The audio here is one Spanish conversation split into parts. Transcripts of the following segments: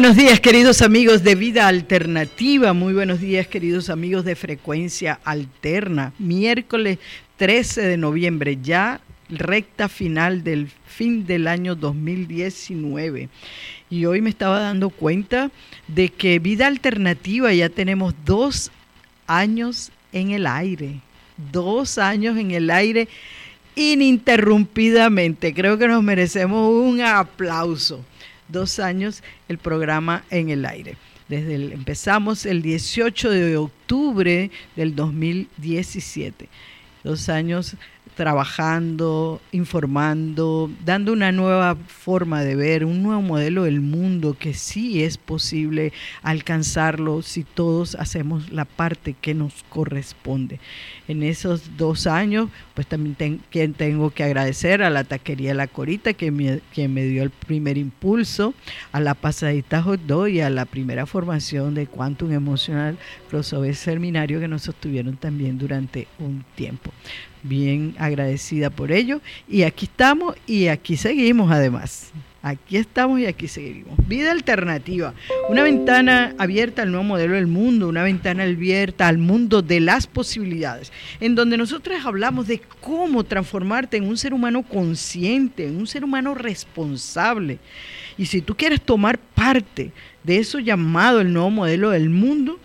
buenos días, queridos amigos de Vida Alternativa. Muy buenos días, queridos amigos de Frecuencia Alterna. Miércoles 13 de noviembre, ya recta final del fin del año 2019. Y hoy me estaba dando cuenta de que Vida Alternativa ya tenemos dos años en el aire. Dos años en el aire ininterrumpidamente. Creo que nos merecemos un aplauso. Dos años el programa en el aire. Desde el, empezamos el 18 de octubre del 2017. Dos años trabajando, informando, dando una nueva forma de ver, un nuevo modelo del mundo que sí es posible alcanzarlo si todos hacemos la parte que nos corresponde. En esos dos años, pues también tengo que agradecer a la taquería La Corita, que me, me dio el primer impulso, a la pasadita Hot Dog y a la primera formación de Quantum Emocional Crossover Seminario que nos sostuvieron también durante un tiempo bien agradecida por ello. Y aquí estamos y aquí seguimos además. Aquí estamos y aquí seguimos. Vida alternativa, una ventana abierta al nuevo modelo del mundo, una ventana abierta al mundo de las posibilidades, en donde nosotros hablamos de cómo transformarte en un ser humano consciente, en un ser humano responsable. Y si tú quieres tomar parte de eso llamado el nuevo modelo del mundo,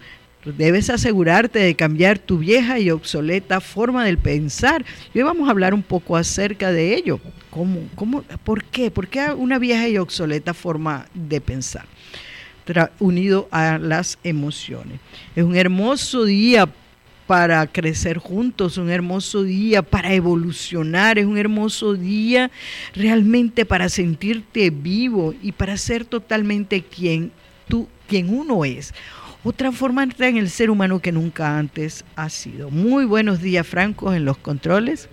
Debes asegurarte de cambiar tu vieja y obsoleta forma de pensar. Y hoy vamos a hablar un poco acerca de ello. ¿Cómo, cómo, ¿Por qué? ¿Por qué una vieja y obsoleta forma de pensar? unido a las emociones. Es un hermoso día para crecer juntos, un hermoso día para evolucionar, es un hermoso día realmente para sentirte vivo y para ser totalmente quien tú, quien uno es o transformarte en el ser humano que nunca antes ha sido. Muy buenos días, Franco, en los controles.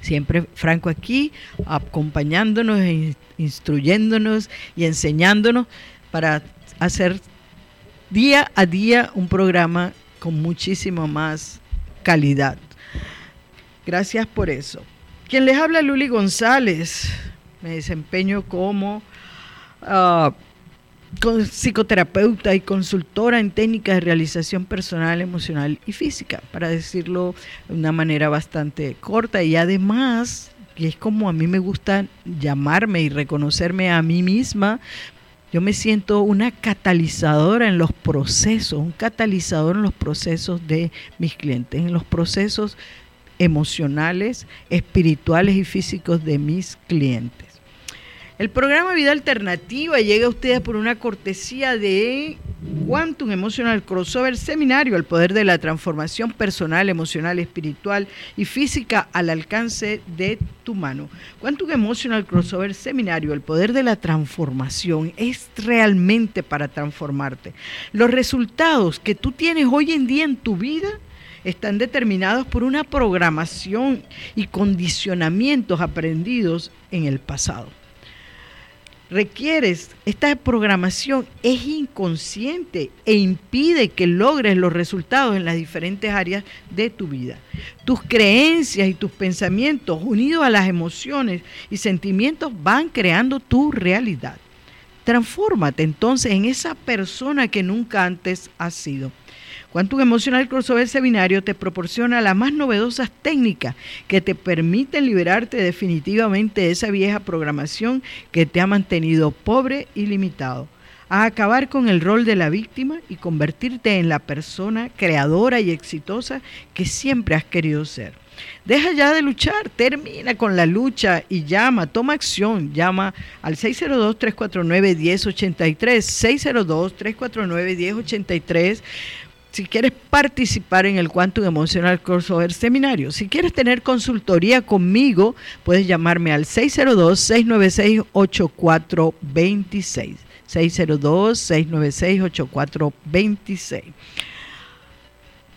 Siempre Franco aquí, acompañándonos, e instruyéndonos y enseñándonos para hacer día a día un programa con muchísimo más calidad. Gracias por eso. Quien les habla, Luli González. Me desempeño como ah, psicoterapeuta y consultora en técnicas de realización personal, emocional y física, para decirlo de una manera bastante corta. Y además, que es como a mí me gusta llamarme y reconocerme a mí misma, yo me siento una catalizadora en los procesos, un catalizador en los procesos de mis clientes, en los procesos emocionales, espirituales y físicos de mis clientes. El programa Vida Alternativa llega a ustedes por una cortesía de Quantum Emotional Crossover Seminario, el poder de la transformación personal, emocional, espiritual y física al alcance de tu mano. Quantum Emotional Crossover Seminario, el poder de la transformación, es realmente para transformarte. Los resultados que tú tienes hoy en día en tu vida están determinados por una programación y condicionamientos aprendidos en el pasado requieres, esta programación es inconsciente e impide que logres los resultados en las diferentes áreas de tu vida. Tus creencias y tus pensamientos unidos a las emociones y sentimientos van creando tu realidad. Transfórmate entonces en esa persona que nunca antes has sido. Quantum Emocional Crossover Seminario te proporciona las más novedosas técnicas que te permiten liberarte definitivamente de esa vieja programación que te ha mantenido pobre y limitado a acabar con el rol de la víctima y convertirte en la persona creadora y exitosa que siempre has querido ser. Deja ya de luchar, termina con la lucha y llama, toma acción, llama al 602-349-1083, 602-349-1083 si quieres participar en el Quantum Emotional Crossover Seminario, si quieres tener consultoría conmigo, puedes llamarme al 602-696-8426. 602-696-8426.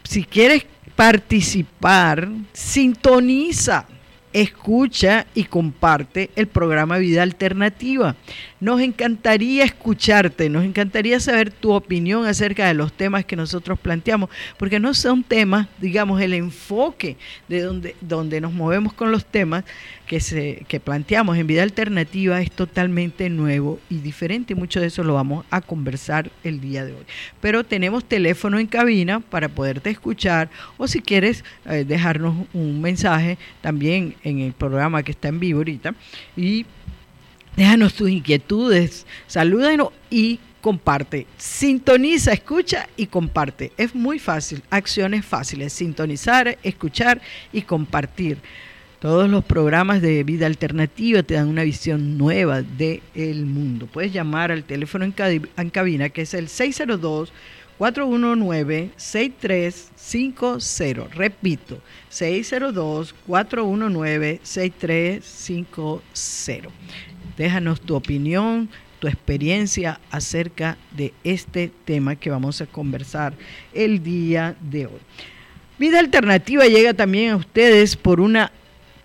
Si quieres participar, sintoniza escucha y comparte el programa Vida Alternativa. Nos encantaría escucharte, nos encantaría saber tu opinión acerca de los temas que nosotros planteamos, porque no son temas, digamos, el enfoque de donde, donde nos movemos con los temas que, se, que planteamos en Vida Alternativa es totalmente nuevo y diferente. Mucho de eso lo vamos a conversar el día de hoy. Pero tenemos teléfono en cabina para poderte escuchar o si quieres eh, dejarnos un mensaje también en el programa que está en vivo ahorita. Y déjanos tus inquietudes, salúdanos y comparte. Sintoniza, escucha y comparte. Es muy fácil, acciones fáciles. Sintonizar, escuchar y compartir. Todos los programas de vida alternativa te dan una visión nueva del el mundo. Puedes llamar al teléfono en, en cabina que es el 602 419-6350. Repito, 602-419-6350. Déjanos tu opinión, tu experiencia acerca de este tema que vamos a conversar el día de hoy. Vida Alternativa llega también a ustedes por una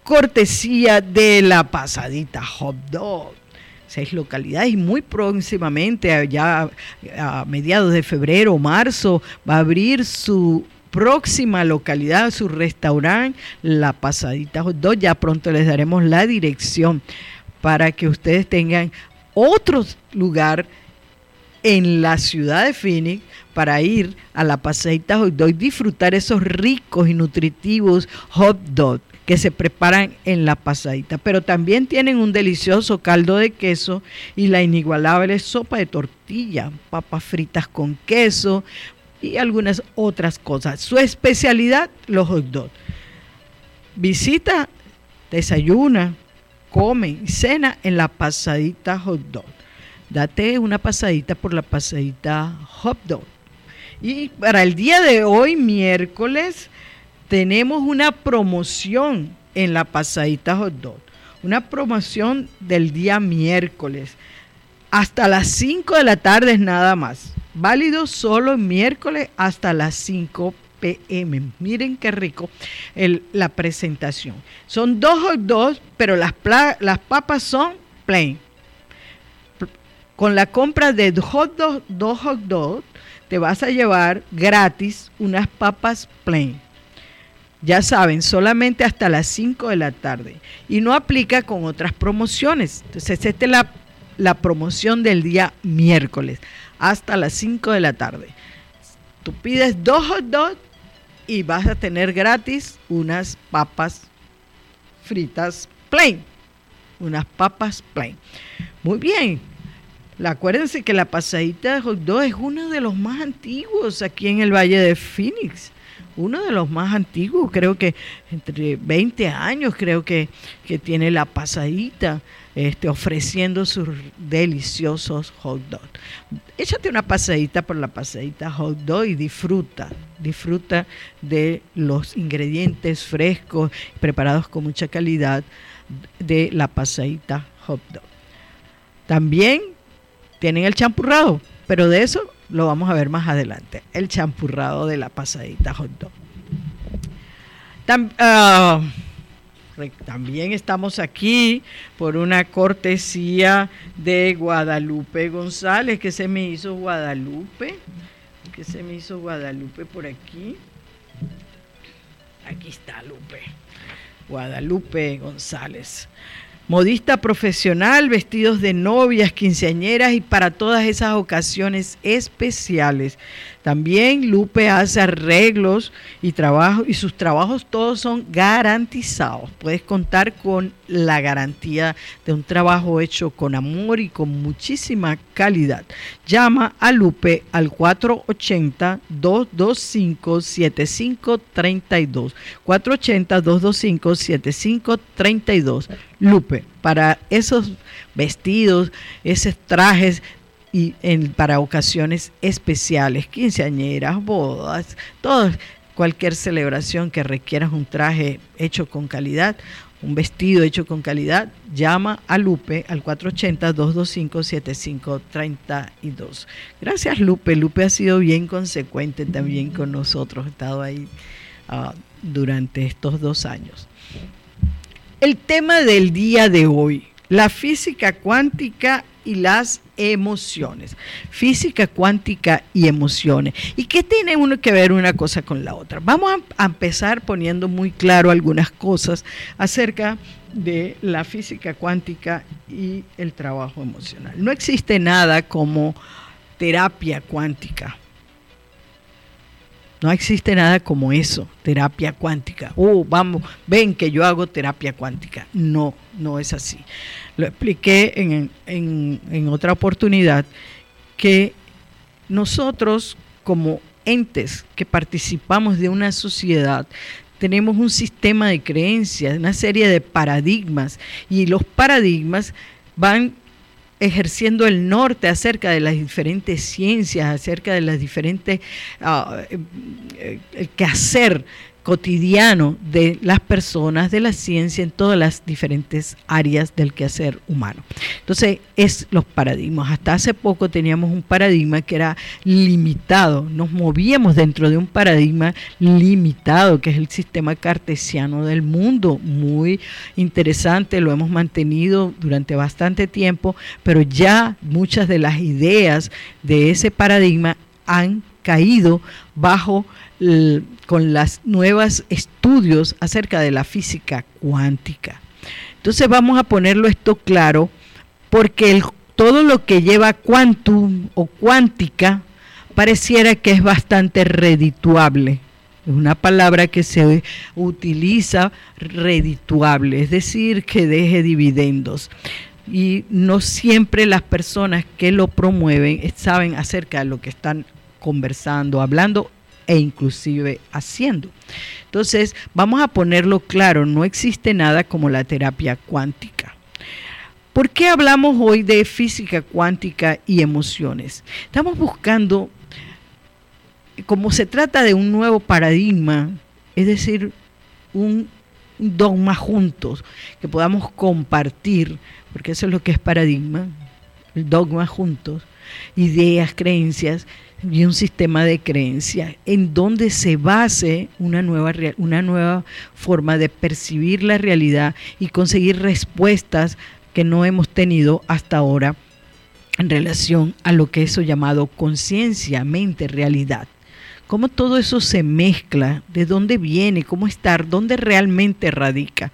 cortesía de la pasadita hot dog seis localidades y muy próximamente, ya a mediados de febrero o marzo, va a abrir su próxima localidad, su restaurante, La Pasadita Hot Dog. Ya pronto les daremos la dirección para que ustedes tengan otro lugar en la ciudad de Phoenix para ir a la Pasadita Hot Dog y disfrutar esos ricos y nutritivos hot dogs que se preparan en la pasadita. Pero también tienen un delicioso caldo de queso y la inigualable sopa de tortilla, papas fritas con queso y algunas otras cosas. Su especialidad, los hot dogs. Visita, desayuna, come y cena en la pasadita hot dog. Date una pasadita por la pasadita hot dog. Y para el día de hoy, miércoles, tenemos una promoción en la pasadita hot dog. Una promoción del día miércoles. Hasta las 5 de la tarde es nada más. Válido solo miércoles hasta las 5 pm. Miren qué rico la presentación. Son dos hot dogs, pero las, las papas son plain. Con la compra de hot dog, dos hot dogs, te vas a llevar gratis unas papas plain ya saben, solamente hasta las 5 de la tarde. Y no aplica con otras promociones. Entonces, esta es la, la promoción del día miércoles, hasta las 5 de la tarde. Tú pides dos hot dogs y vas a tener gratis unas papas fritas plain. Unas papas plain. Muy bien. Acuérdense que la pasadita de hot es uno de los más antiguos aquí en el Valle de Phoenix uno de los más antiguos, creo que entre 20 años creo que, que tiene la pasadita este, ofreciendo sus deliciosos hot dogs. Échate una pasadita por la pasadita hot dog y disfruta, disfruta de los ingredientes frescos, preparados con mucha calidad de la pasadita hot dog. También tienen el champurrado, pero de eso lo vamos a ver más adelante, el champurrado de la pasadita hot dog. Ah, también estamos aquí por una cortesía de Guadalupe González, que se me hizo Guadalupe, que se me hizo Guadalupe por aquí. Aquí está Lupe, Guadalupe González modista profesional, vestidos de novias, quinceañeras y para todas esas ocasiones especiales. También Lupe hace arreglos y trabajo y sus trabajos todos son garantizados. Puedes contar con la garantía de un trabajo hecho con amor y con muchísima calidad. Llama a Lupe al 480-225-7532. 480-225-7532. Lupe, para esos vestidos, esos trajes y en, para ocasiones especiales, quinceañeras, bodas, todo, cualquier celebración que requieras un traje hecho con calidad, un vestido hecho con calidad, llama a Lupe al 480-225-7532. Gracias Lupe, Lupe ha sido bien consecuente también con nosotros, ha estado ahí uh, durante estos dos años. El tema del día de hoy, la física cuántica y las emociones. Física cuántica y emociones. ¿Y qué tiene uno que ver una cosa con la otra? Vamos a, empezar poniendo muy claro algunas cosas acerca de la física cuántica y el trabajo emocional. No existe nada como terapia cuántica. No existe nada como eso, terapia cuántica. Oh, vamos, ven que yo hago terapia cuántica. No, no es así lo expliqué en, en, otra oportunidad, que nosotros como entes que participamos de una sociedad, tenemos un sistema de creencias, una serie de paradigmas, y los paradigmas van ejerciendo el norte acerca de las diferentes ciencias, acerca de las diferentes uh, el quehacer cotidiano de las personas, de la ciencia, en todas las diferentes áreas del quehacer humano. Entonces, es los paradigmas. Hasta hace poco teníamos un paradigma que era limitado, nos movíamos dentro de un paradigma limitado, que es el sistema cartesiano del mundo. Muy interesante, lo hemos mantenido durante bastante tiempo, pero ya muchas de las ideas de ese paradigma han caído bajo con los nuevos estudios acerca de la física cuántica. Entonces vamos a ponerlo esto claro porque todo lo que lleva quantum o cuántica pareciera que es bastante redituable. Es una palabra que se utiliza redituable, es decir, que deje dividendos. Y no siempre las personas que lo promueven saben acerca de lo que están conversando, hablando e inclusive haciendo. Entonces, vamos a ponerlo claro, no existe nada como la terapia cuántica. ¿Por qué hablamos hoy de física cuántica y emociones? Estamos buscando, como se trata de un nuevo paradigma, es decir, un dogma juntos, que podamos compartir, porque eso es lo que es paradigma, el dogma juntos, ideas, creencias, y un sistema de creencias en donde se base una nueva, una nueva forma de percibir la realidad y conseguir respuestas que no hemos tenido hasta ahora en relación a lo que eso llamado conciencia, mente, realidad. Cómo todo eso se mezcla, de dónde viene, cómo estar, dónde realmente radica.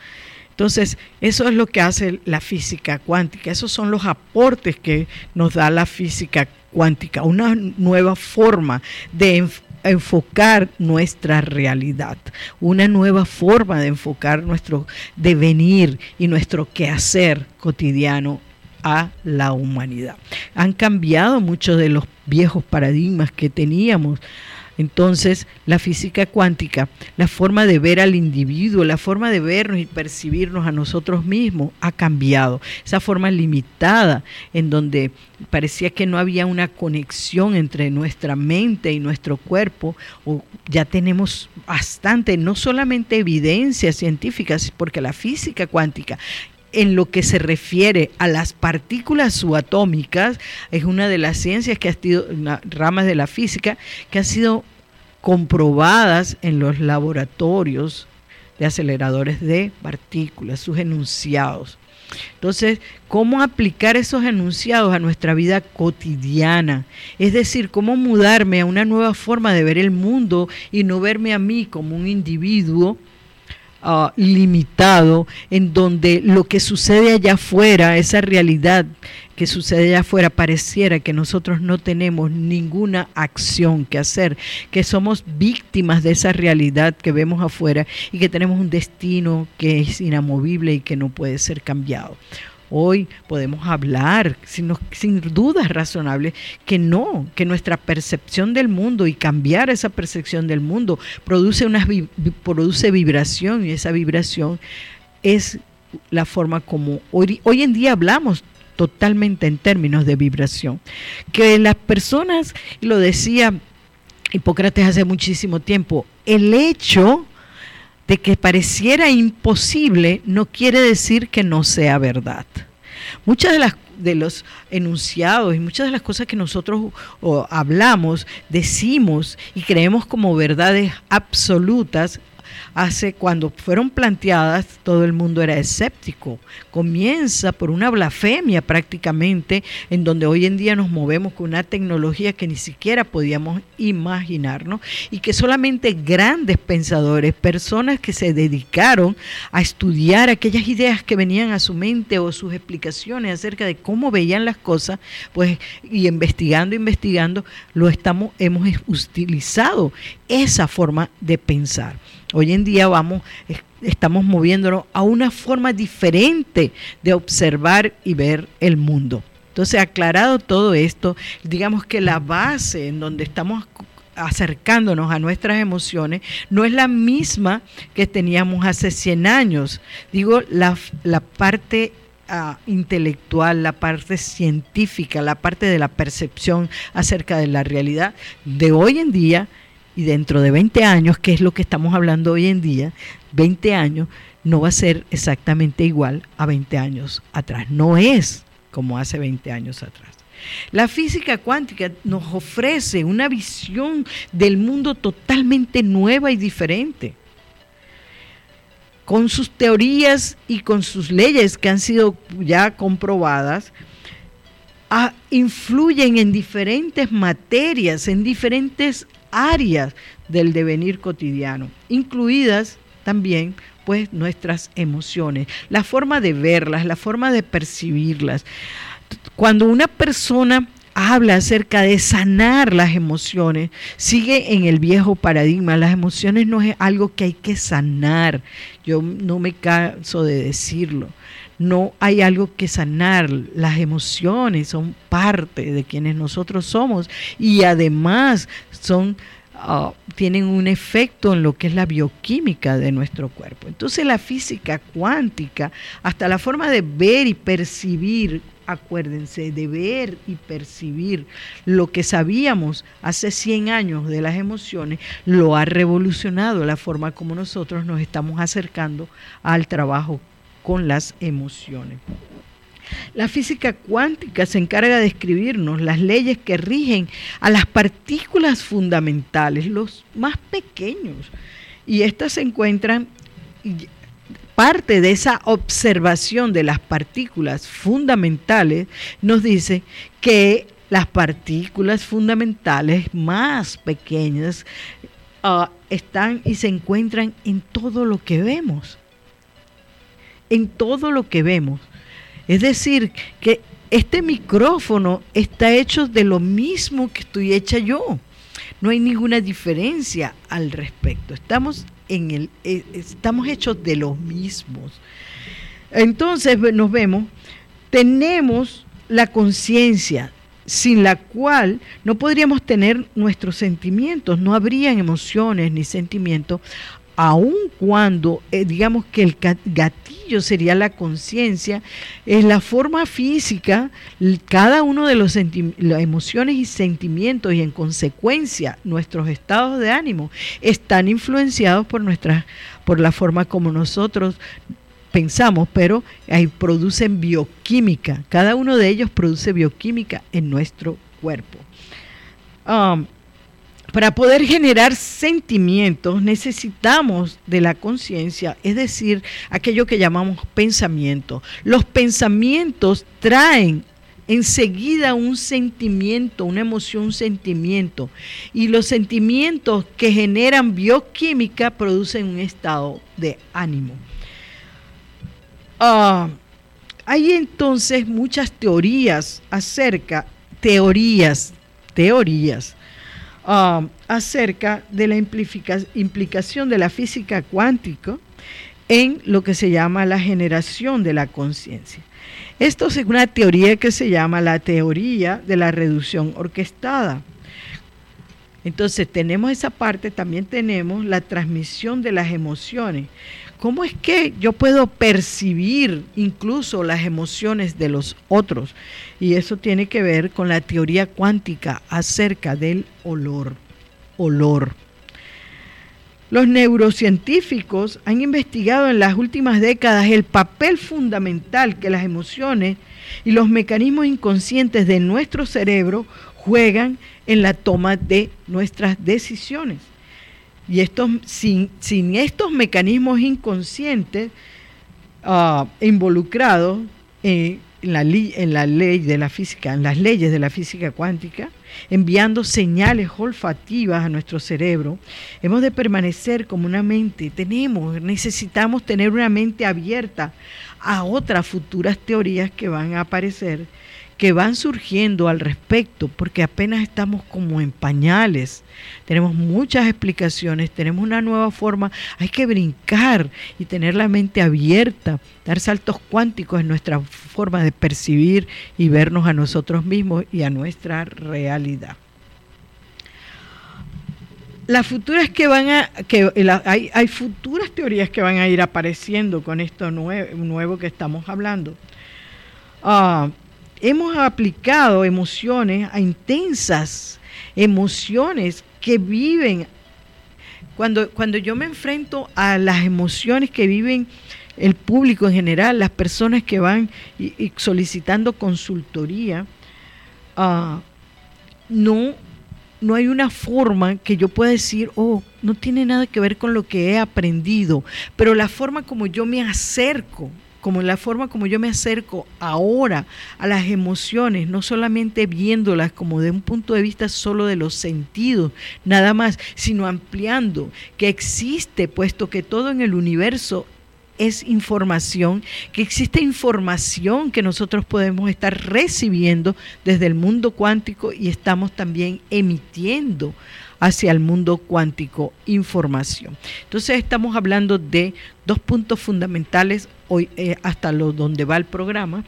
Entonces, eso es lo que hace la física cuántica, esos son los aportes que nos da la física cuántica, una nueva forma de enfocar nuestra realidad, una nueva forma de enfocar nuestro devenir y nuestro quehacer cotidiano a la humanidad. Han cambiado muchos de los viejos paradigmas que teníamos entonces, la física cuántica, la forma de ver al individuo, la forma de vernos y percibirnos a nosotros mismos ha cambiado. Esa forma limitada en donde parecía que no había una conexión entre nuestra mente y nuestro cuerpo, o ya tenemos bastante, no solamente evidencias científicas, porque la física cuántica en lo que se refiere a las partículas subatómicas, es una de las ciencias que ha sido, ramas de la física, que han sido comprobadas en los laboratorios de aceleradores de partículas, sus enunciados. Entonces, ¿cómo aplicar esos enunciados a nuestra vida cotidiana? Es decir, ¿cómo mudarme a una nueva forma de ver el mundo y no verme a mí como un individuo Ah, limitado, en donde lo que sucede allá afuera, esa realidad que sucede allá afuera, pareciera que nosotros no tenemos ninguna acción que hacer, que somos víctimas de esa realidad que vemos afuera y que tenemos un destino que es inamovible y que no puede ser cambiado. Hoy podemos hablar sin, dudas razonables que no, que nuestra percepción del mundo y cambiar esa percepción del mundo produce, una, produce vibración y esa vibración es la forma como hoy, hoy en día hablamos totalmente en términos de vibración. Que las personas, lo decía Hipócrates hace muchísimo tiempo, el hecho de que pareciera imposible no quiere decir que no sea verdad. Muchas de las de los enunciados y muchas de las cosas que nosotros hablamos, decimos y creemos como verdades absolutas, hace cuando fueron planteadas, todo el mundo era escéptico. Comienza por una blasfemia prácticamente, en donde hoy en día nos movemos con una tecnología que ni siquiera podíamos imaginarnos y que solamente grandes pensadores, personas que se dedicaron a estudiar aquellas ideas que venían a su mente o sus explicaciones acerca de cómo veían las cosas, pues y investigando, investigando, lo estamos hemos utilizado esa forma de pensar. Hoy en día vamos, estamos moviéndonos a una forma diferente de observar y ver el mundo. Entonces, aclarado todo esto, digamos que la base en donde estamos acercándonos a nuestras emociones no es la misma que teníamos hace 100 años. Digo, la, la parte ah, intelectual, la parte científica, la parte de la percepción acerca de la realidad de hoy en día y dentro de 20 años, que es lo que estamos hablando hoy en día, 20 años, no va a ser exactamente igual a 20 años atrás. No es como hace 20 años atrás. La física cuántica nos ofrece una visión del mundo totalmente nueva y diferente. Con sus teorías y con sus leyes que han sido ya comprobadas, influyen en diferentes materias, en diferentes áreas del devenir cotidiano, incluidas también pues nuestras emociones, la forma de verlas, la forma de percibirlas. Cuando una persona habla acerca de sanar las emociones, sigue en el viejo paradigma. Las emociones no es algo que hay que sanar. Yo no me canso de decirlo. No hay algo que sanar. Las emociones son parte de quienes nosotros somos y además son ah, tienen un efecto en lo que es la bioquímica de nuestro cuerpo. Entonces la física cuántica, hasta la forma de ver y percibir acuérdense, de ver y percibir lo que sabíamos hace 100 años de las emociones, lo ha revolucionado la forma como nosotros nos estamos acercando al trabajo con las emociones. La física cuántica se encarga de escribirnos las leyes que rigen a las partículas fundamentales, los más pequeños, y estas se encuentran parte de esa observación de las partículas fundamentales nos dice que las partículas fundamentales más pequeñas ah, están y se encuentran en todo lo que vemos. En todo lo que vemos. Es decir, que este micrófono está hecho de lo mismo que estoy hecha yo. No hay ninguna diferencia al respecto. Estamos en el, eh, estamos hechos de los mismos. Entonces nos vemos, tenemos la conciencia sin la cual no podríamos tener nuestros sentimientos, no habrían emociones ni sentimientos, aun cuando eh, digamos que el gatillo sería la conciencia, en la forma física, cada uno de los las emociones y sentimientos y en consecuencia nuestros estados de ánimo están influenciados por nuestra, por la forma como nosotros pensamos, pero ahí producen bioquímica. Cada uno de ellos produce bioquímica en nuestro cuerpo. Um, para poder generar sentimientos necesitamos de la conciencia, es decir, aquello que llamamos pensamiento. Los pensamientos traen enseguida un sentimiento, una emoción, un sentimiento. Y los sentimientos que generan bioquímica producen un estado de ánimo. Ah, hay entonces muchas teorías acerca, teorías, teorías Um, acerca de la implicación de la física cuántica en lo que se llama la generación de la conciencia. Esto es una teoría que se llama la teoría de la reducción orquestada. Entonces tenemos esa parte, también tenemos la transmisión de las emociones. ¿Cómo es que yo puedo percibir incluso las emociones de los otros? Y eso tiene que ver con la teoría cuántica acerca del olor. Olor. Los neurocientíficos han investigado en las últimas décadas el papel fundamental que las emociones y los mecanismos inconscientes de nuestro cerebro juegan en la toma de nuestras decisiones. Y estos, sin, sin estos mecanismos inconscientes uh, involucrados en en la ley de la física, en las leyes de la física cuántica, enviando señales olfativas a nuestro cerebro, hemos de permanecer como una mente, tenemos, necesitamos tener una mente abierta a otras futuras teorías que van a aparecer que van surgiendo al respecto, porque apenas estamos como en pañales. Tenemos muchas explicaciones, tenemos una nueva forma, hay que brincar y tener la mente abierta, dar saltos cuánticos en nuestra forma de percibir y vernos a nosotros mismos y a nuestra realidad. Las futuras que van a, que hay, hay, futuras teorías que van a ir apareciendo con esto nuevo, que estamos hablando. Uh, hemos aplicado emociones a intensas emociones que viven. Cuando, cuando yo me enfrento a las emociones que viven el público en general, las personas que van y, solicitando consultoría, uh, no, no hay una forma que yo pueda decir, oh, no tiene nada que ver con lo que he aprendido, pero la forma como yo me acerco como la forma como yo me acerco ahora a las emociones, no solamente viéndolas como de un punto de vista solo de los sentidos, nada más, sino ampliando que existe, puesto que todo en el universo es información, que existe información que nosotros podemos estar recibiendo desde el mundo cuántico y estamos también emitiendo hacia el mundo cuántico información. Entonces estamos hablando de dos puntos fundamentales hoy eh, hasta lo donde va el programa.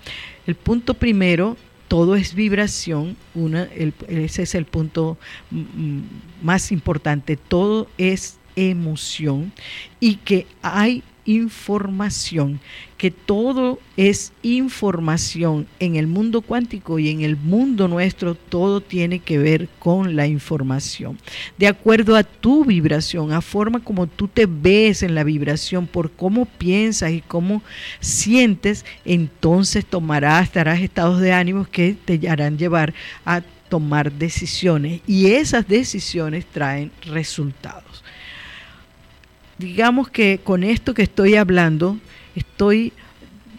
El punto primero, todo es vibración, una, ese es el punto mm, mm, más importante, todo es emoción y que hay información, que todo es información en el mundo cuántico y en el mundo nuestro, todo tiene que ver con la información. De acuerdo a tu vibración, a forma como tú te ves en la vibración, por cómo piensas y cómo sientes, entonces tomarás, estarás estados de ánimo que te harán llevar a tomar decisiones y esas decisiones traen resultados digamos que con esto que estoy hablando, estoy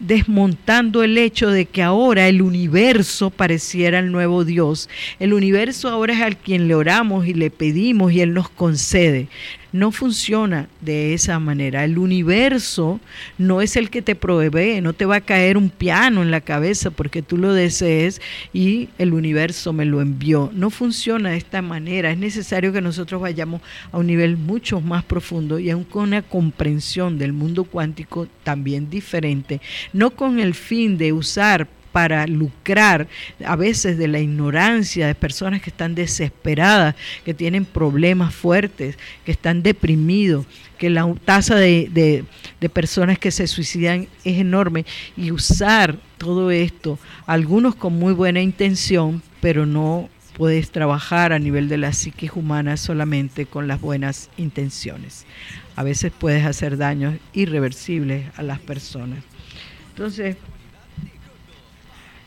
desmontando el hecho de que ahora el universo pareciera el nuevo Dios. El universo ahora es al quien le oramos y le pedimos y Él nos concede no funciona de esa manera. El universo no es el que te provee, no te va a caer un piano en la cabeza porque tú lo desees y el universo me lo envió. No funciona de esta manera. Es necesario que nosotros vayamos a un nivel mucho más profundo y aún con una comprensión del mundo cuántico también diferente, no con el fin de usar para lucrar a veces de la ignorancia de personas que están desesperadas, que tienen problemas fuertes, que están deprimidos, que la tasa de, personas que se suicidan es enorme y usar todo esto, algunos con muy buena intención, pero no puedes trabajar a nivel de la psiquis humana solamente con las buenas intenciones. A veces puedes hacer daños irreversibles a las personas. Entonces,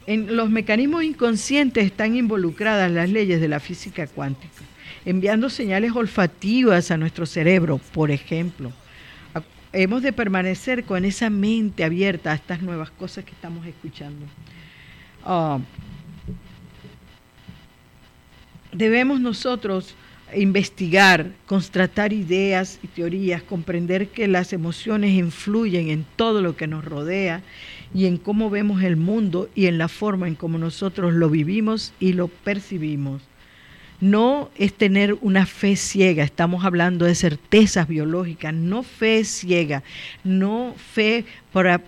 en los mecanismos inconscientes están involucradas las leyes de la física cuántica, enviando señales olfativas a nuestro cerebro, por ejemplo. Hemos de permanecer con esa mente abierta a estas nuevas cosas que estamos escuchando. Ah, debemos nosotros investigar, constatar ideas y teorías, comprender que las emociones influyen en todo lo que nos rodea y en cómo vemos el mundo y en la forma en cómo nosotros lo vivimos y lo percibimos. No es tener una fe ciega, estamos hablando de certezas biológicas, no fe ciega, no fe para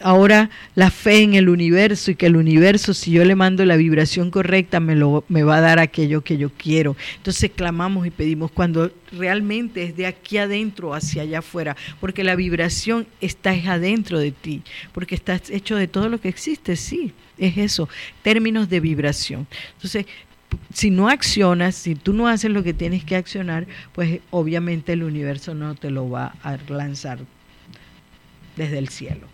ahora la fe en el universo y que el universo, si yo le mando la vibración correcta, me, lo, me va a dar aquello que yo quiero. Entonces clamamos y pedimos cuando realmente es de aquí adentro hacia allá afuera, porque la vibración está adentro de ti, porque estás hecho de todo lo que existe, sí, es eso, términos de vibración. Entonces, si no accionas, si tú no haces lo que tienes que accionar, pues obviamente el universo no te lo va a lanzar desde el cielo.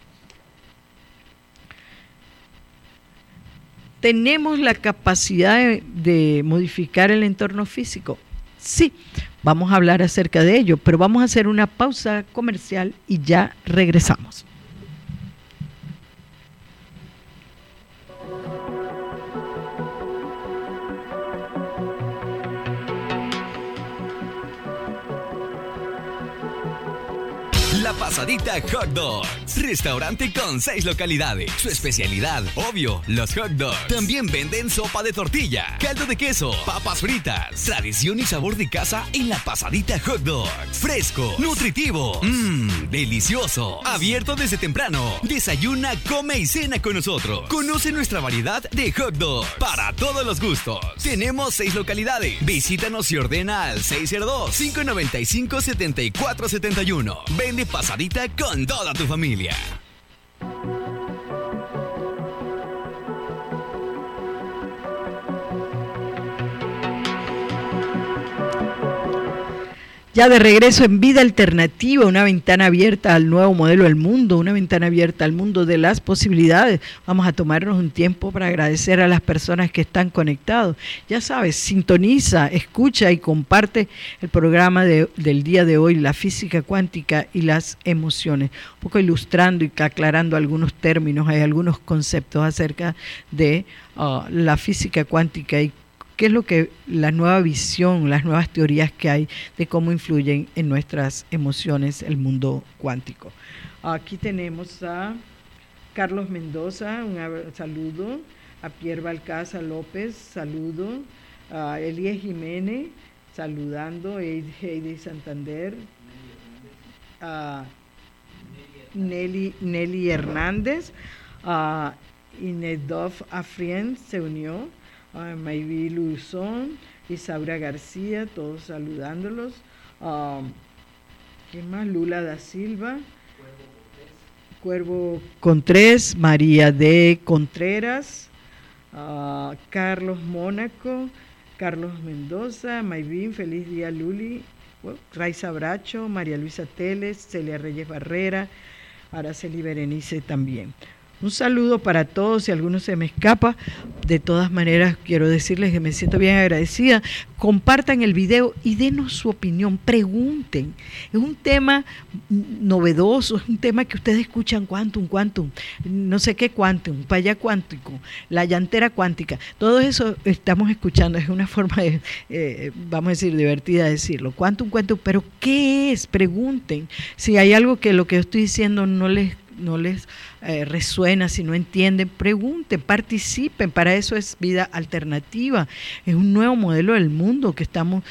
Tenemos la capacidad de, modificar el entorno físico. Sí, vamos a hablar acerca de ello, pero vamos a hacer una pausa comercial y ya regresamos. La Pasadita Hot Dogs. Restaurante con seis localidades. Su especialidad, obvio, los hot dogs. También venden sopa de tortilla, caldo de queso, papas fritas. Tradición y sabor de casa en la Pasadita Hot Dogs. Fresco, nutritivo, mmm, delicioso. Abierto desde temprano. Desayuna, come y cena con nosotros. Conoce nuestra variedad de hot dogs para todos los gustos. Tenemos seis localidades. Visítanos y ordena al 602-595-7471. Vende pasadita con toda tu familia. Ya de regreso en Vida Alternativa, una ventana abierta al nuevo modelo del mundo, una ventana abierta al mundo de las posibilidades. Vamos a tomarnos un tiempo para agradecer a las personas que están conectados. Ya sabes, sintoniza, escucha y comparte el programa del día de hoy, la física cuántica y las emociones. Un poco ilustrando y aclarando algunos términos, hay algunos conceptos acerca de uh, la física cuántica y qué es lo que la nueva visión, las nuevas teorías que hay de cómo influyen en nuestras emociones el mundo cuántico. Aquí tenemos a Carlos Mendoza, un saludo, a Pierre Balcaza López, saludo, a Elías Jiménez, saludando, a Heidi Santander, a Nelly, Nelly Hernández, a Inedov Afrien se unió, a Maybi Luzón, Isaura García, todos saludándolos. ¿Quién más? Lula da Silva. Cuervo Contrés, María de Contreras, Carlos Mónaco, Carlos Mendoza, Mayvin, feliz día Luli, Raiza Bracho, María Luisa Teles, Celia Reyes Barrera, Araceli Berenice también. Un saludo para todos, si alguno se me escapa. De todas maneras, quiero decirles que me siento bien agradecida. Compartan el video y denos su opinión, pregunten. Es un tema novedoso, es un tema que ustedes escuchan, quantum, quantum, no sé qué quantum, allá cuántico, la llantera cuántica. Todo eso estamos escuchando, es una forma, de, eh, vamos a decir, divertida de decirlo. Quantum, quantum, pero ¿qué es? Pregunten. Si hay algo que lo que yo estoy diciendo no les no les eh, resuena, si no entienden, pregunten, participen. Para eso es vida alternativa. Es un nuevo modelo del mundo que estamos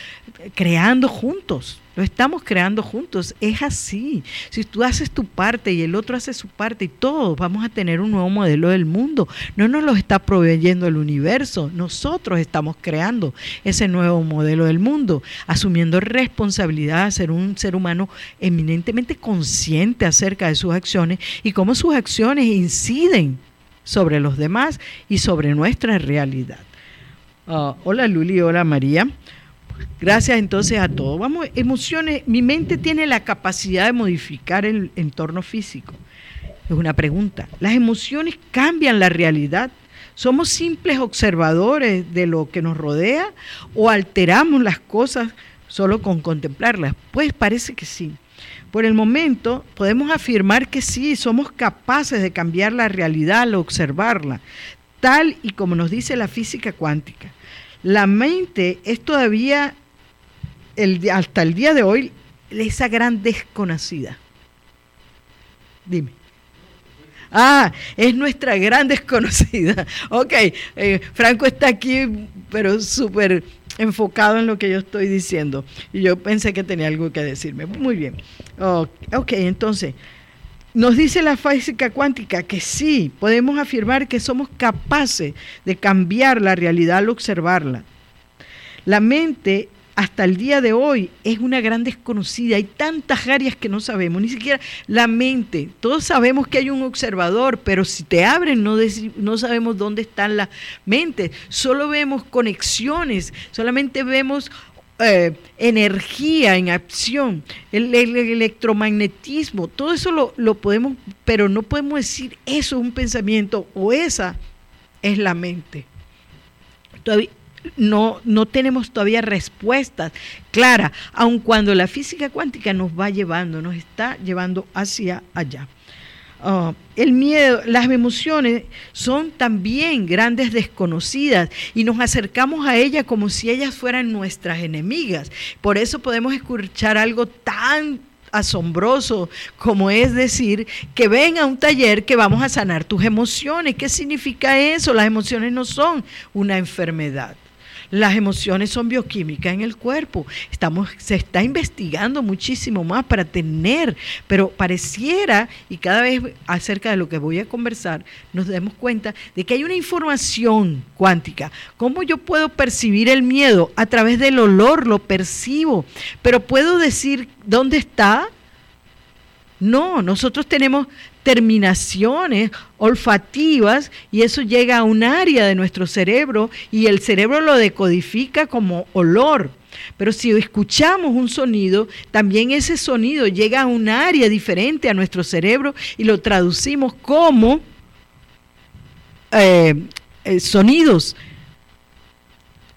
creando juntos. Lo estamos creando juntos. Es así. Si tú haces tu parte y el otro hace su parte y todos vamos a tener un nuevo modelo del mundo. No nos lo está proveyendo el universo. Nosotros estamos creando ese nuevo modelo del mundo, asumiendo responsabilidad de ser un ser humano eminentemente consciente acerca de sus acciones y cómo sus acciones inciden sobre los demás y sobre nuestra realidad. Ah, hola Luli, hola María. Gracias entonces a todos. Vamos, emociones, mi mente tiene la capacidad de modificar el entorno físico. Es una pregunta. ¿Las emociones cambian la realidad? ¿Somos simples observadores de lo que nos rodea o alteramos las cosas solo con contemplarlas? Pues parece que sí. Por el momento podemos afirmar que sí, somos capaces de cambiar la realidad al observarla, tal y como nos dice la física cuántica. La mente es todavía, hasta el día de hoy, esa gran desconocida. Dime. Ah, es nuestra gran desconocida. Ok, eh, Franco está aquí, pero súper enfocado en lo que yo estoy diciendo. Y yo pensé que tenía algo que decirme. Muy bien. ok, entonces, nos dice la física cuántica que sí, podemos afirmar que somos capaces de cambiar la realidad al observarla. La mente hasta el día de hoy es una gran desconocida. Hay tantas áreas que no sabemos, ni siquiera la mente. Todos sabemos que hay un observador, pero si te abren no, no sabemos dónde están las mentes. Solo vemos conexiones, solamente vemos eh, energía en acción, el, electromagnetismo, todo eso lo, lo, podemos, pero no podemos decir eso es un pensamiento o esa es la mente. Todavía no, no tenemos todavía respuestas claras, aun cuando la física cuántica nos va llevando, nos está llevando hacia allá. Ah, el miedo, las emociones son también grandes desconocidas y nos acercamos a ellas como si ellas fueran nuestras enemigas. Por eso podemos escuchar algo tan asombroso como es decir que ven a un taller que vamos a sanar tus emociones. ¿Qué significa eso? Las emociones no son una enfermedad. Las emociones son bioquímicas en el cuerpo. Estamos, se está investigando muchísimo más para tener, pero pareciera, y cada vez acerca de lo que voy a conversar, nos damos cuenta de que hay una información cuántica. ¿Cómo yo puedo percibir el miedo? A través del olor lo percibo, pero puedo decir dónde está. No, nosotros tenemos terminaciones olfativas y eso llega a un área de nuestro cerebro y el cerebro lo decodifica como olor. Pero si escuchamos un sonido, también ese sonido llega a un área diferente a nuestro cerebro y lo traducimos como eh, eh, sonidos,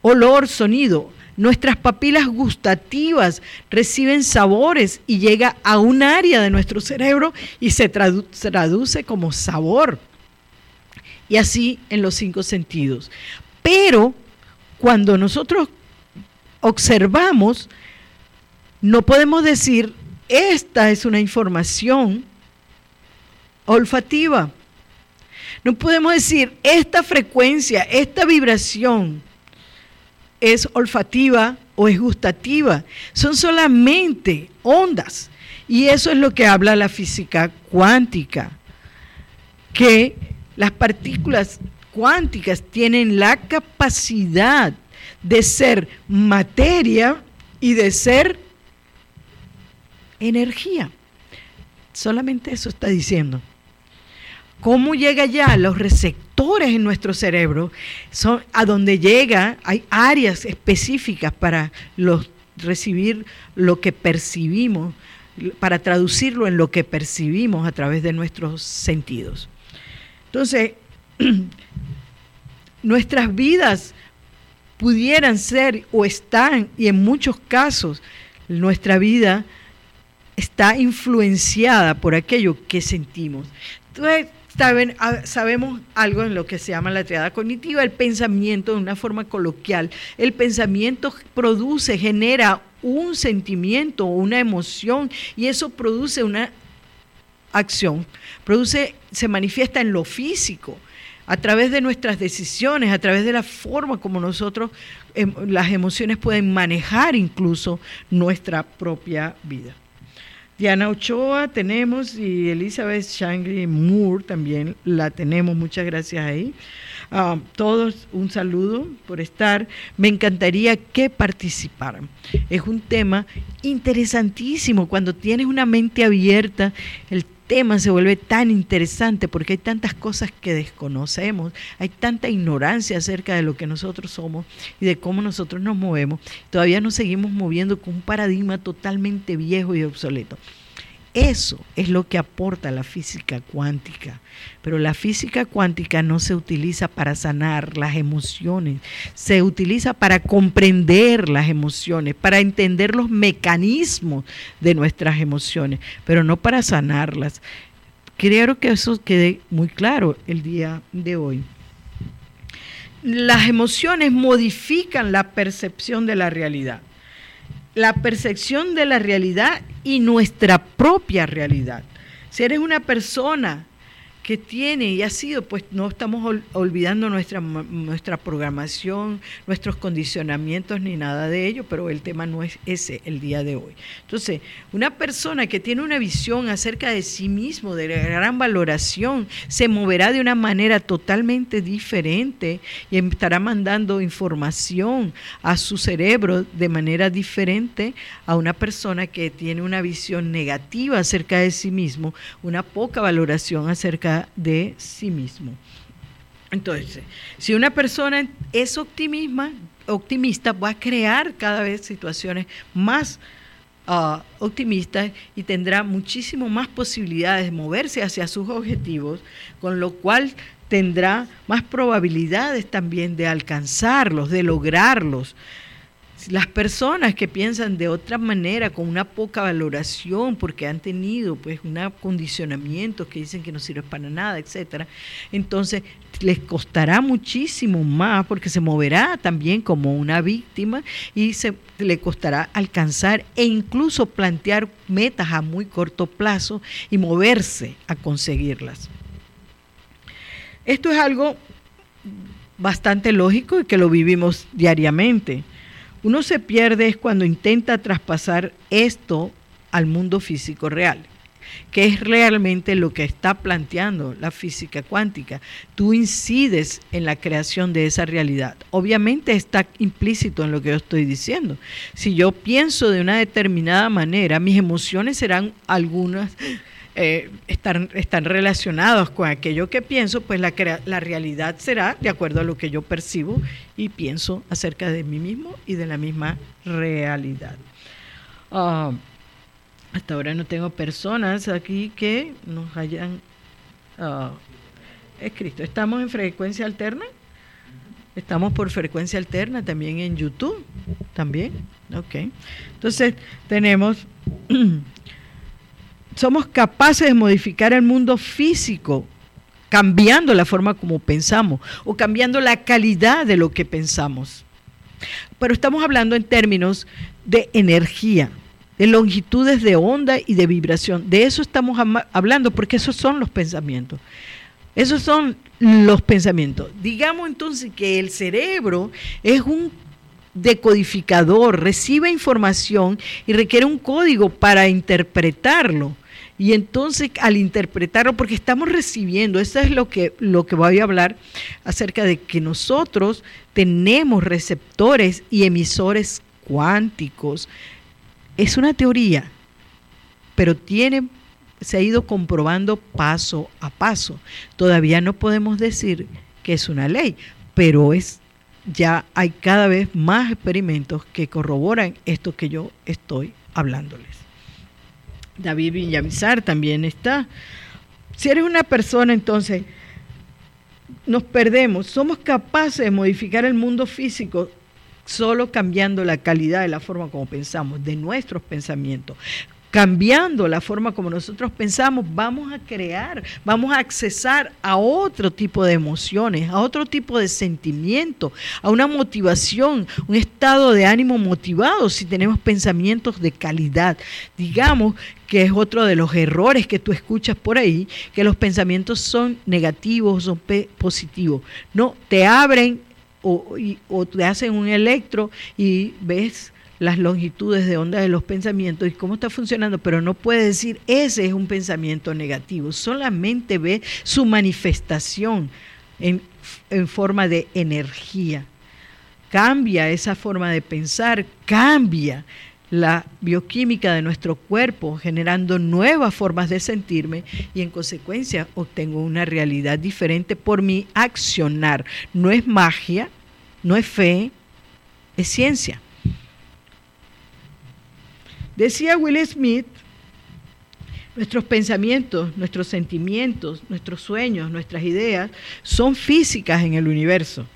olor, sonido. Nuestras papilas gustativas reciben sabores y llega a un área de nuestro cerebro y se traduce como sabor. Y así en los cinco sentidos. Pero cuando nosotros observamos, no podemos decir, esta es una información olfativa. No podemos decir, esta frecuencia, esta vibración es olfativa o es gustativa, son solamente ondas. Y eso es lo que habla la física cuántica, que las partículas cuánticas tienen la capacidad de ser materia y de ser energía. Solamente eso está diciendo. ¿Cómo llega ya los receptores en nuestro cerebro? Son a donde llega, hay áreas específicas para recibir lo que percibimos, para traducirlo en lo que percibimos a través de nuestros sentidos. Entonces, nuestras vidas pudieran ser o están, y en muchos casos nuestra vida está influenciada por aquello que sentimos. Entonces, Saben, sabemos algo en lo que se llama la triada cognitiva, el pensamiento de una forma coloquial. El pensamiento produce, genera un sentimiento una emoción y eso produce una acción, produce, se manifiesta en lo físico, a través de nuestras decisiones, a través de la forma como nosotros, em, las emociones pueden manejar incluso nuestra propia vida. Diana Ochoa tenemos y Elizabeth Shangri Moore también la tenemos. Muchas gracias ahí. Uh, todos un saludo por estar. Me encantaría que participaran. Es un tema interesantísimo. Cuando tienes una mente abierta, el tema se vuelve tan interesante porque hay tantas cosas que desconocemos, hay tanta ignorancia acerca de lo que nosotros somos y de cómo nosotros nos movemos. Todavía nos seguimos moviendo con un paradigma totalmente viejo y obsoleto. Eso es lo que aporta la física cuántica. Pero la física cuántica no se utiliza para sanar las emociones, se utiliza para comprender las emociones, para entender los mecanismos de nuestras emociones, pero no para sanarlas. Creo que eso quede muy claro el día de hoy. Las emociones modifican la percepción de la realidad la percepción de la realidad y nuestra propia realidad. Si eres una persona que tiene y ha sido, pues no estamos olvidando nuestra, nuestra programación, nuestros condicionamientos ni nada de ello, pero el tema no es ese el día de hoy. Entonces, una persona que tiene una visión acerca de sí mismo, de gran valoración, se moverá de una manera totalmente diferente y estará mandando información a su cerebro de manera diferente a una persona que tiene una visión negativa acerca de sí mismo, una poca valoración acerca de sí mismo. Entonces, si una persona es optimista, optimista va a crear cada vez situaciones más ah, optimistas y tendrá muchísimo más posibilidades de moverse hacia sus objetivos, con lo cual tendrá más probabilidades también de alcanzarlos, de lograrlos. Las personas que piensan de otra manera, con una poca valoración, porque han tenido pues un acondicionamiento que dicen que no sirve para nada, etcétera, entonces les costará muchísimo más porque se moverá también como una víctima y se le costará alcanzar e incluso plantear metas a muy corto plazo y moverse a conseguirlas. Esto es algo bastante lógico y que lo vivimos diariamente. Uno se pierde es cuando intenta traspasar esto al mundo físico real, que es realmente lo que está planteando la física cuántica. Tú incides en la creación de esa realidad. Obviamente está implícito en lo que yo estoy diciendo. Si yo pienso de una determinada manera, mis emociones serán algunas eh, están, están, relacionados con aquello que pienso, pues la, la realidad será de acuerdo a lo que yo percibo y pienso acerca de mí mismo y de la misma realidad. Ah, hasta ahora no tengo personas aquí que nos hayan uh, escrito. ¿Estamos en frecuencia alterna? Estamos por frecuencia alterna también en YouTube. También. Ok. Entonces tenemos somos capaces de modificar el mundo físico cambiando la forma como pensamos o cambiando la calidad de lo que pensamos. Pero estamos hablando en términos de energía, de longitudes de onda y de vibración. De eso estamos hablando porque esos son los pensamientos. Esos son los pensamientos. Digamos entonces que el cerebro es un decodificador, recibe información y requiere un código para interpretarlo. Y entonces al interpretarlo, porque estamos recibiendo, eso es lo que, lo que voy a hablar acerca de que nosotros tenemos receptores y emisores cuánticos. Es una teoría, pero tiene, se ha ido comprobando paso a paso. Todavía no podemos decir que es una ley, pero es ya hay cada vez más experimentos que corroboran esto que yo estoy hablándoles. David Villamizar también está. Si eres una persona, entonces nos perdemos. Somos capaces de modificar el mundo físico solo cambiando la calidad de la forma como pensamos, de nuestros pensamientos cambiando la forma como nosotros pensamos, vamos a crear, vamos a accesar a otro tipo de emociones, a otro tipo de sentimiento, a una motivación, un estado de ánimo motivado si tenemos pensamientos de calidad. Digamos que es otro de los errores que tú escuchas por ahí, que los pensamientos son negativos, son positivos. No, te abren o, o te hacen un electro y ves las longitudes de onda de los pensamientos y cómo está funcionando, pero no puede decir ese es un pensamiento negativo, solamente ve su manifestación en, en forma de energía. Cambia esa forma de pensar, cambia la bioquímica de nuestro cuerpo, generando nuevas formas de sentirme y en consecuencia obtengo una realidad diferente por mi accionar. No es magia, no es fe, es ciencia. Decía Will Smith, nuestros pensamientos, nuestros sentimientos, nuestros sueños, nuestras ideas son físicas en el universo.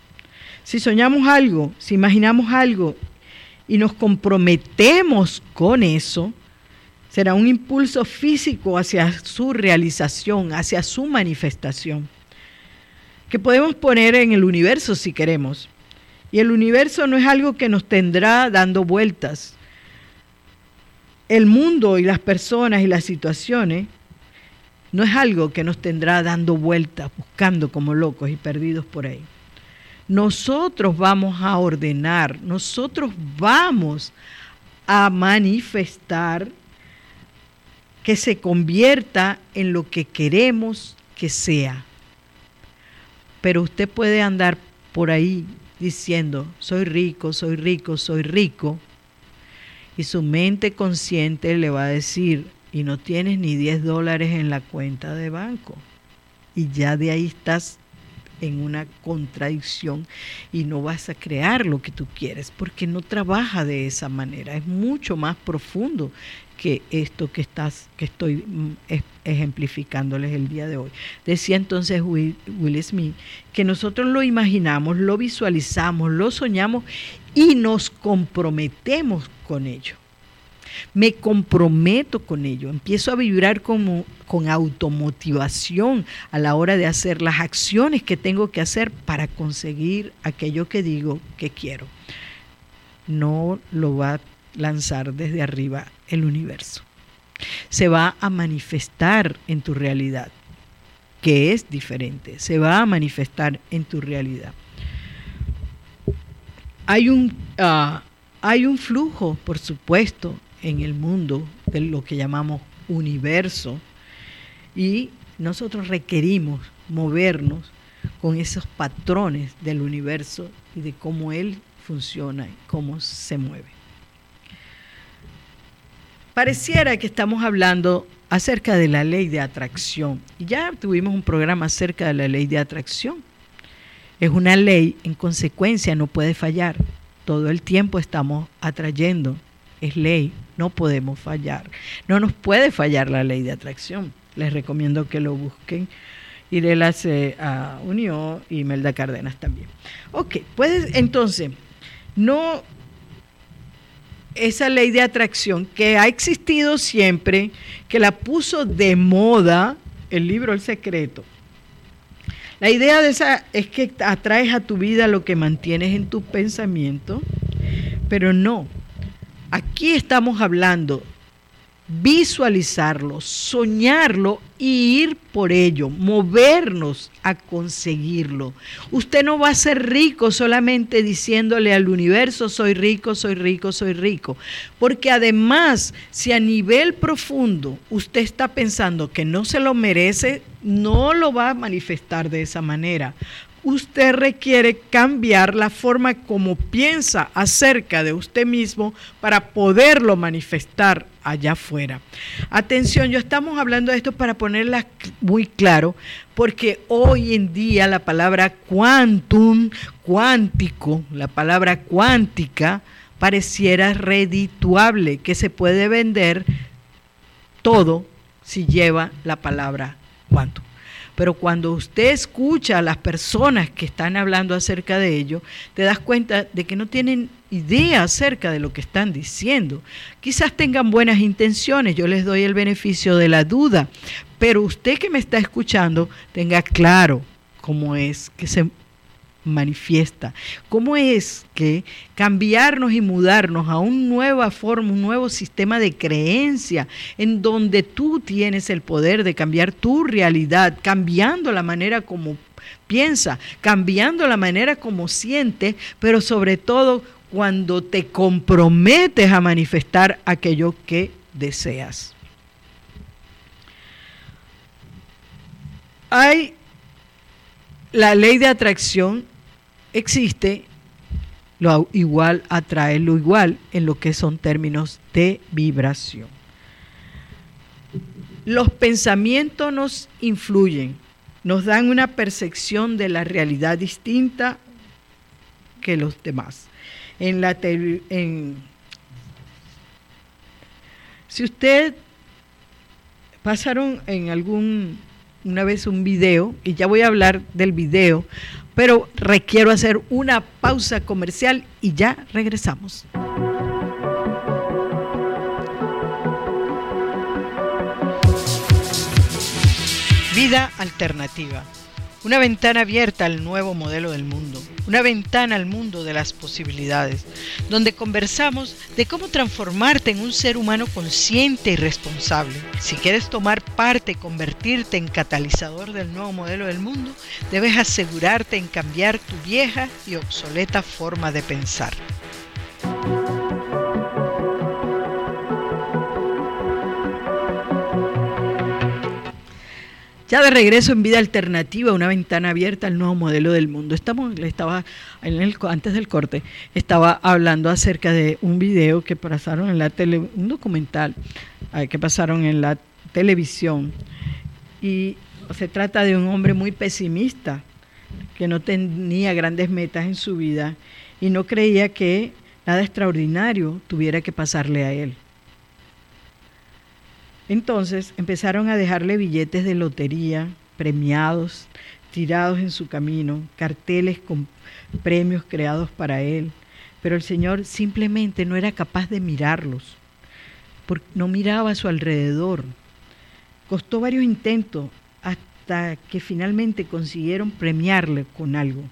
Si soñamos algo, si imaginamos algo y nos comprometemos con eso, será un impulso físico hacia su realización, hacia su manifestación, que podemos poner en el universo si queremos. Y el universo no es algo que nos tendrá dando vueltas, el mundo y las personas y las situaciones no es algo que nos tendrá dando vueltas, buscando como locos y perdidos por ahí. Nosotros vamos a ordenar, nosotros vamos a manifestar que se convierta en lo que queremos que sea. Pero usted puede andar por ahí diciendo, soy rico, soy rico, soy rico, y su mente consciente le va a decir, y no tienes ni 10 dólares en la cuenta de banco. Y ya de ahí estás en una contradicción y no vas a crear lo que tú quieres, porque no trabaja de esa manera, es mucho más profundo que esto que estás que estoy mm, ejemplificándoles el día de hoy. Decía entonces Will, Will Smith que nosotros lo imaginamos, lo visualizamos, lo soñamos y nos comprometemos con ello me comprometo con ello, empiezo a vibrar como, con automotivación a la hora de hacer las acciones que tengo que hacer para conseguir aquello que digo que quiero. No lo va a lanzar desde arriba el universo. Se va a manifestar en tu realidad, que es diferente. Se va a manifestar en tu realidad. Hay un, ah, hay un flujo, por supuesto, en el mundo de lo que llamamos universo y nosotros requerimos movernos con esos patrones del universo y de cómo él funciona y cómo se mueve. Pareciera que estamos hablando acerca de la ley de atracción. Y ya tuvimos un programa acerca de la ley de atracción. Es una ley, en consecuencia, no puede fallar. Todo el tiempo estamos atrayendo es ley, no podemos fallar. No nos puede fallar la ley de atracción. Les recomiendo que lo busquen. Irela se unió y Melda Cárdenas también. Ok, puedes entonces, no esa ley de atracción que ha existido siempre, que la puso de moda el libro El Secreto. La idea de esa es que atraes a tu vida lo que mantienes en tu pensamiento, pero no, Aquí estamos hablando visualizarlo, soñarlo y ir por ello, movernos a conseguirlo. Usted no va a ser rico solamente diciéndole al universo, soy rico, soy rico, soy rico. Porque además, si a nivel profundo usted está pensando que no se lo merece, no lo va a manifestar de esa manera usted requiere cambiar la forma como piensa acerca de usted mismo para poderlo manifestar allá afuera. Atención, yo estamos hablando de esto para ponerla muy claro, porque hoy en día la palabra quantum, cuántico, la palabra cuántica, pareciera redituable, que se puede vender todo si lleva la palabra quantum. Pero cuando usted escucha a las personas que están hablando acerca de ello, te das cuenta de que no tienen idea acerca de lo que están diciendo. Quizás tengan buenas intenciones, yo les doy el beneficio de la duda, pero usted que me está escuchando tenga claro cómo es que se manifiesta. ¿Cómo es que cambiarnos y mudarnos a una nueva forma, un nuevo sistema de creencia, en donde tú tienes el poder de cambiar tu realidad, cambiando la manera como piensa, cambiando la manera como siente, pero sobre todo cuando te comprometes a manifestar aquello que deseas. Hay la ley de atracción existe, lo igual atrae lo igual en lo que son términos de vibración. Los pensamientos nos influyen, nos dan una percepción de la realidad distinta que los demás. En la en, si usted pasaron en algún una vez un video y ya voy a hablar del video pero requiero hacer una pausa comercial y ya regresamos. Vida alternativa. Una ventana abierta al nuevo modelo del mundo. Una ventana al mundo de las posibilidades. Donde conversamos de cómo transformarte en un ser humano consciente y responsable. Si quieres tomar parte y convertirte en catalizador del nuevo modelo del mundo, debes asegurarte en cambiar tu vieja y obsoleta forma de pensar. Ya de regreso en Vida Alternativa, una ventana abierta al nuevo modelo del mundo. Estamos, estaba antes del corte, estaba hablando acerca de un video que pasaron en la tele, un documental eh, que pasaron en la televisión. Y se trata de un hombre muy pesimista que no tenía grandes metas en su vida y no creía que nada extraordinario tuviera que pasarle a él. Entonces empezaron a dejarle billetes de lotería, premiados, tirados en su camino, carteles con premios creados para él, pero el Señor simplemente no era capaz de mirarlos, porque no miraba a su alrededor. Costó varios intentos hasta que finalmente consiguieron premiarle con algo.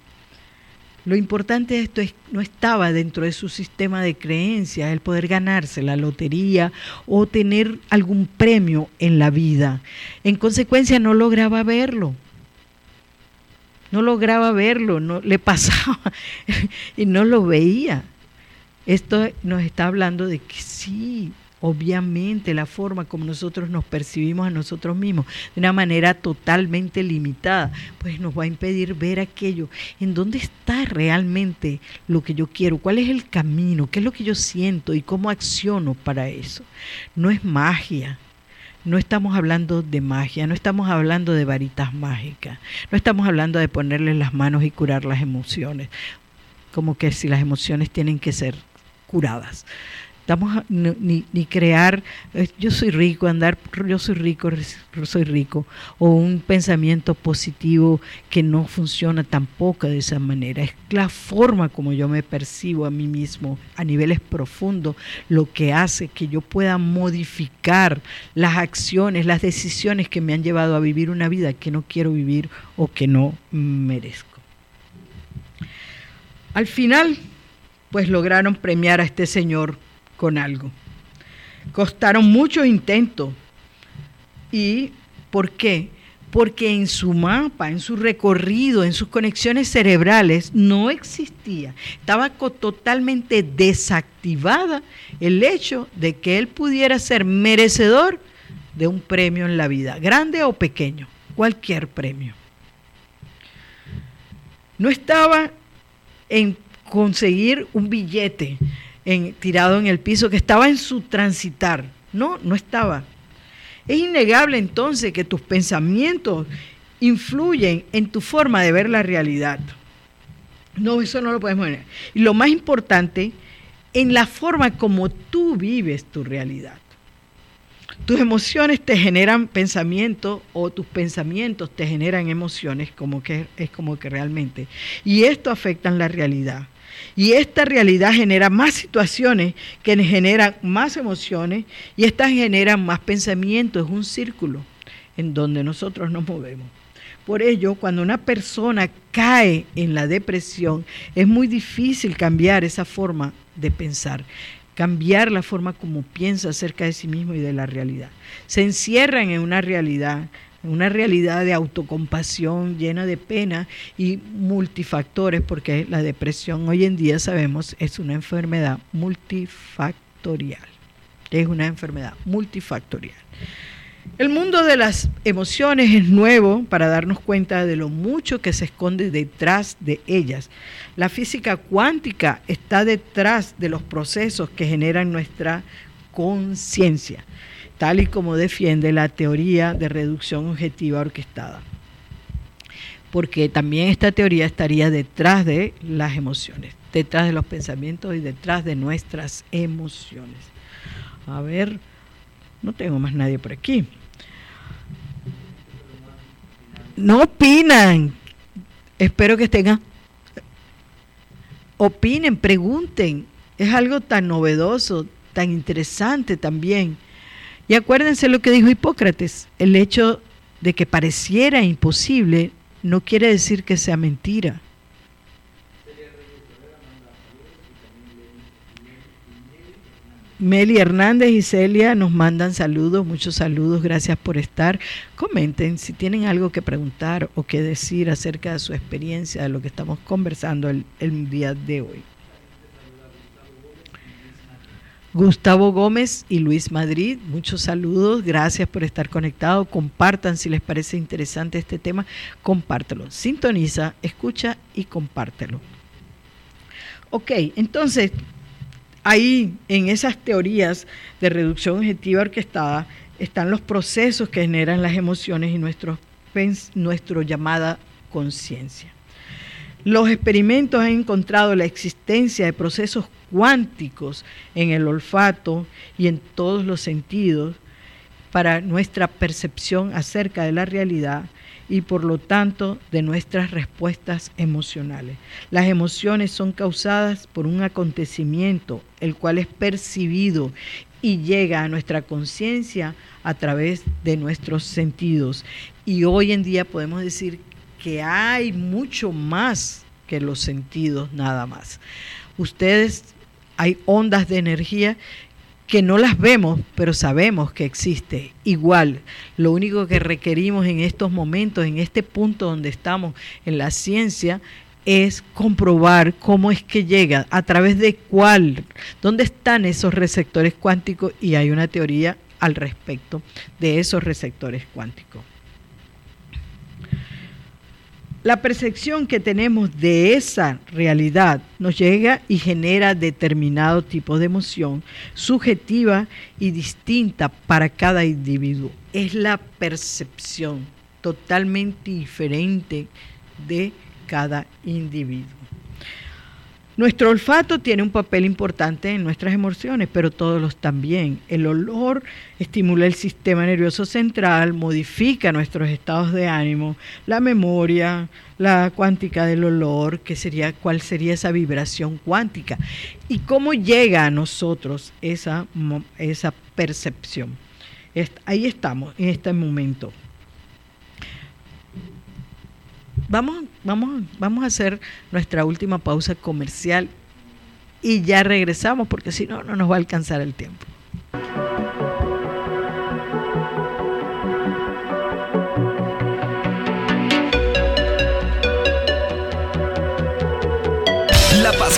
Lo importante de esto es no estaba dentro de su sistema de creencias el poder ganarse la lotería o tener algún premio en la vida. En consecuencia no lograba verlo. No lograba verlo, no le pasaba y no lo veía. Esto nos está hablando de que sí, obviamente la forma como nosotros nos percibimos a nosotros mismos de una manera totalmente limitada, pues nos va a impedir ver aquello, en dónde está realmente lo que yo quiero, cuál es el camino, qué es lo que yo siento y cómo acciono para eso. No es magia. No estamos hablando de magia, no estamos hablando de varitas mágicas, no estamos hablando de ponerle las manos y curar las emociones, como que si las emociones tienen que ser curadas estamos ni, ni, crear eh, yo soy rico, andar yo soy rico, soy rico, o un pensamiento positivo que no funciona tampoco de esa manera. Es la forma como yo me percibo a mí mismo a niveles profundos lo que hace que yo pueda modificar las acciones, las decisiones que me han llevado a vivir una vida que no quiero vivir o que no merezco. Al final, pues lograron premiar a este señor con algo. Costaron muchos intentos. ¿Y por qué? Porque en su mapa, en su recorrido, en sus conexiones cerebrales no existía. Estaba totalmente desactivada el hecho de que él pudiera ser merecedor de un premio en la vida, grande o pequeño, cualquier premio. No estaba en conseguir un billete, tirado en el piso, que estaba en su transitar. No, no estaba. Es innegable entonces que tus pensamientos influyen en tu forma de ver la realidad. No, eso no lo podemos ver. Y lo más importante, en la forma como tú vives tu realidad. Tus emociones te generan pensamientos o tus pensamientos te generan emociones, como que es como que realmente. Y esto afecta en la realidad. Y esta realidad genera más situaciones que generan más emociones y estas generan más pensamientos. Es un círculo en donde nosotros nos movemos. Por ello, cuando una persona cae en la depresión, es muy difícil cambiar esa forma de pensar, cambiar la forma como piensa acerca de sí mismo y de la realidad. Se encierran en una realidad una realidad de autocompasión llena de pena y multifactores, porque la depresión hoy en día sabemos es una enfermedad multifactorial. Es una enfermedad multifactorial. El mundo de las emociones es nuevo para darnos cuenta de lo mucho que se esconde detrás de ellas. La física cuántica está detrás de los procesos que generan nuestra conciencia tal y como defiende la teoría de reducción objetiva orquestada. Porque también esta teoría estaría detrás de las emociones, detrás de los pensamientos y detrás de nuestras emociones. A ver, no tengo más nadie por aquí. No opinan. Espero que estén. Opinen, pregunten. Es algo tan novedoso, tan interesante también. Y acuérdense lo que dijo Hipócrates, el hecho de que pareciera imposible no quiere decir que sea mentira. Meli Hernández y Celia nos mandan saludos, muchos saludos, gracias por estar. Comenten si tienen algo que preguntar o que decir acerca de su experiencia, de lo que estamos conversando el, el día de hoy. Gustavo Gómez y Luis Madrid, muchos saludos, gracias por estar conectados, compartan si les parece interesante este tema, compártelo, sintoniza, escucha y compártelo. Ok, entonces, ahí en esas teorías de reducción objetiva orquestada están los procesos que generan las emociones y nuestro, nuestro llamada conciencia. Los experimentos han encontrado la existencia de procesos cuánticos en el olfato y en todos los sentidos para nuestra percepción acerca de la realidad y por lo tanto de nuestras respuestas emocionales. Las emociones son causadas por un acontecimiento, el cual es percibido y llega a nuestra conciencia a través de nuestros sentidos. Y hoy en día podemos decir que hay mucho más que los sentidos nada más. Ustedes, hay ondas de energía que no las vemos, pero sabemos que existe. Igual, lo único que requerimos en estos momentos, en este punto donde estamos en la ciencia, es comprobar cómo es que llega, a través de cuál, dónde están esos receptores cuánticos y hay una teoría al respecto de esos receptores cuánticos. La percepción que tenemos de esa realidad nos llega y genera determinado tipo de emoción subjetiva y distinta para cada individuo. Es la percepción totalmente diferente de cada individuo. Nuestro olfato tiene un papel importante en nuestras emociones, pero todos los también. El olor estimula el sistema nervioso central, modifica nuestros estados de ánimo, la memoria, la cuántica del olor, que sería cuál sería esa vibración cuántica y cómo llega a nosotros esa, esa percepción. Ahí estamos en este momento. Vamos, vamos, vamos a hacer nuestra última pausa comercial y ya regresamos porque si no, no nos va a alcanzar el tiempo.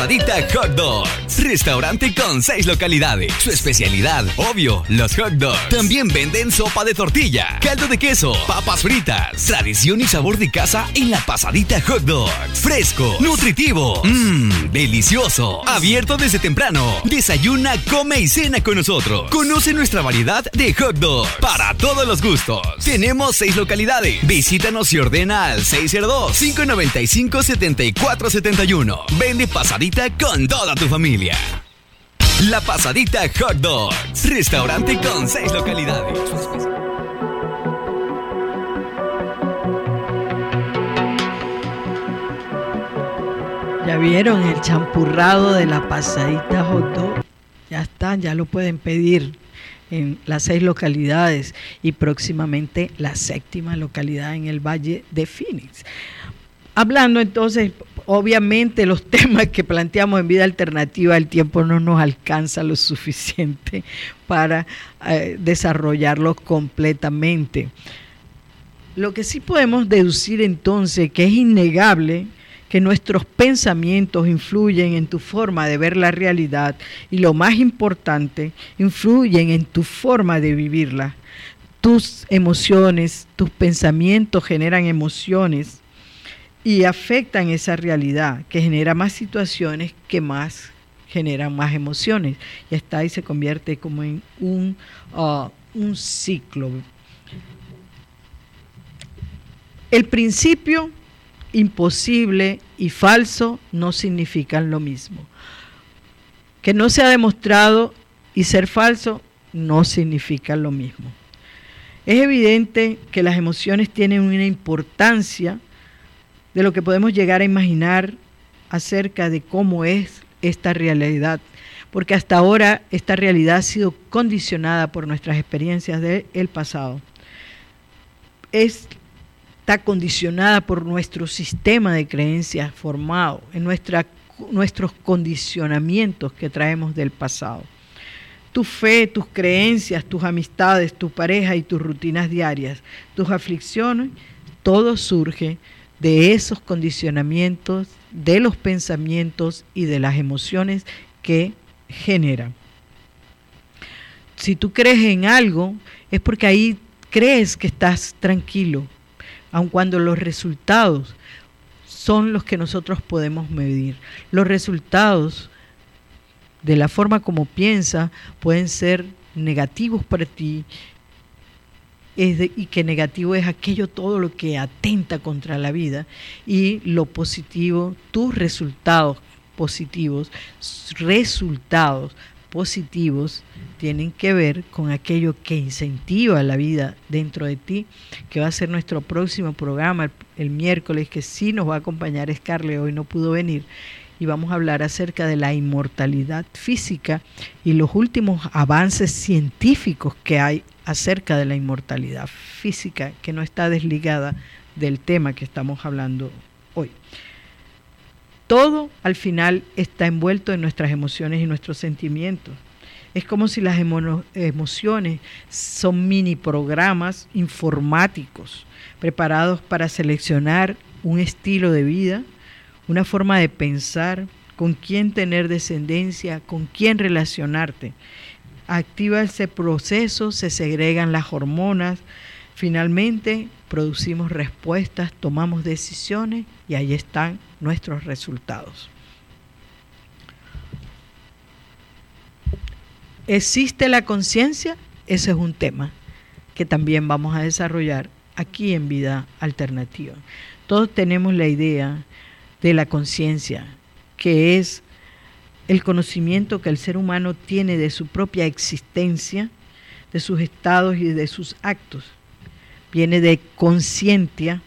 La Pasadita Hot Dogs. Restaurante con seis localidades. Su especialidad, obvio, los hot dogs. También venden sopa de tortilla, caldo de queso, papas fritas. Tradición y sabor de casa en La Pasadita Hot Dogs. Fresco, nutritivo, mmm, delicioso. Abierto desde temprano. Desayuna, come y cena con nosotros. Conoce nuestra variedad de hot dogs para todos los gustos. Tenemos seis localidades. Visítanos y ordena al 602-595-7471. Vende pasadita con toda tu familia. La Pasadita Hot Dogs. Restaurante con seis localidades. Ya vieron el champurrado de la Pasadita Hot Dog. Ya están, ya lo pueden pedir en las seis localidades y próximamente la séptima localidad en el Valle de Phoenix. Hablando entonces, obviamente los temas que planteamos en vida alternativa, el tiempo no nos alcanza lo suficiente para eh, desarrollarlos completamente. Lo que sí podemos deducir entonces, que es innegable, que nuestros pensamientos influyen en tu forma de ver la realidad y lo más importante, influyen en tu forma de vivirla. Tus emociones, tus pensamientos generan emociones y afectan esa realidad que genera más situaciones que más generan más emociones. Y está y se convierte como en un, uh, un ciclo. El principio imposible y falso no significan lo mismo. Que no se ha demostrado y ser falso no significa lo mismo. Es evidente que las emociones tienen una importancia de lo que podemos llegar a imaginar acerca de cómo es esta realidad, porque hasta ahora esta realidad ha sido condicionada por nuestras experiencias del pasado. está condicionada por nuestro sistema de creencias formado, en nuestros condicionamientos que traemos del pasado. Tu fe, tus creencias, tus amistades, tu pareja y tus rutinas diarias, tus aflicciones, todo surge de esos condicionamientos, de los pensamientos y de las emociones que generan. Si tú crees en algo, es porque ahí crees que estás tranquilo, aun cuando los resultados son los que nosotros podemos medir. Los resultados de la forma como piensa pueden ser negativos para ti es y que negativo es aquello todo lo que atenta contra la vida y lo positivo, tus resultados positivos, resultados positivos tienen que ver con aquello que incentiva la vida dentro de ti, que va a ser nuestro próximo programa el, miércoles, que sí nos va a acompañar Scarlett, hoy no pudo venir, y vamos a hablar acerca de la inmortalidad física y los últimos avances científicos que hay acerca de la inmortalidad física, que no está desligada del tema que estamos hablando hoy. Todo al final está envuelto en nuestras emociones y nuestros sentimientos. Es como si las emociones son mini programas informáticos preparados para seleccionar un estilo de vida, una forma de pensar, con quién tener descendencia, con quién relacionarte. Activa ese proceso, se segregan las hormonas, finalmente producimos respuestas, tomamos decisiones y ahí están nuestros resultados. ¿Existe la conciencia? Ese es un tema que también vamos a desarrollar aquí en Vida Alternativa. Todos tenemos la idea de la conciencia, que es el conocimiento que el ser humano tiene de su propia existencia, de sus estados y de sus actos. Viene de conciencia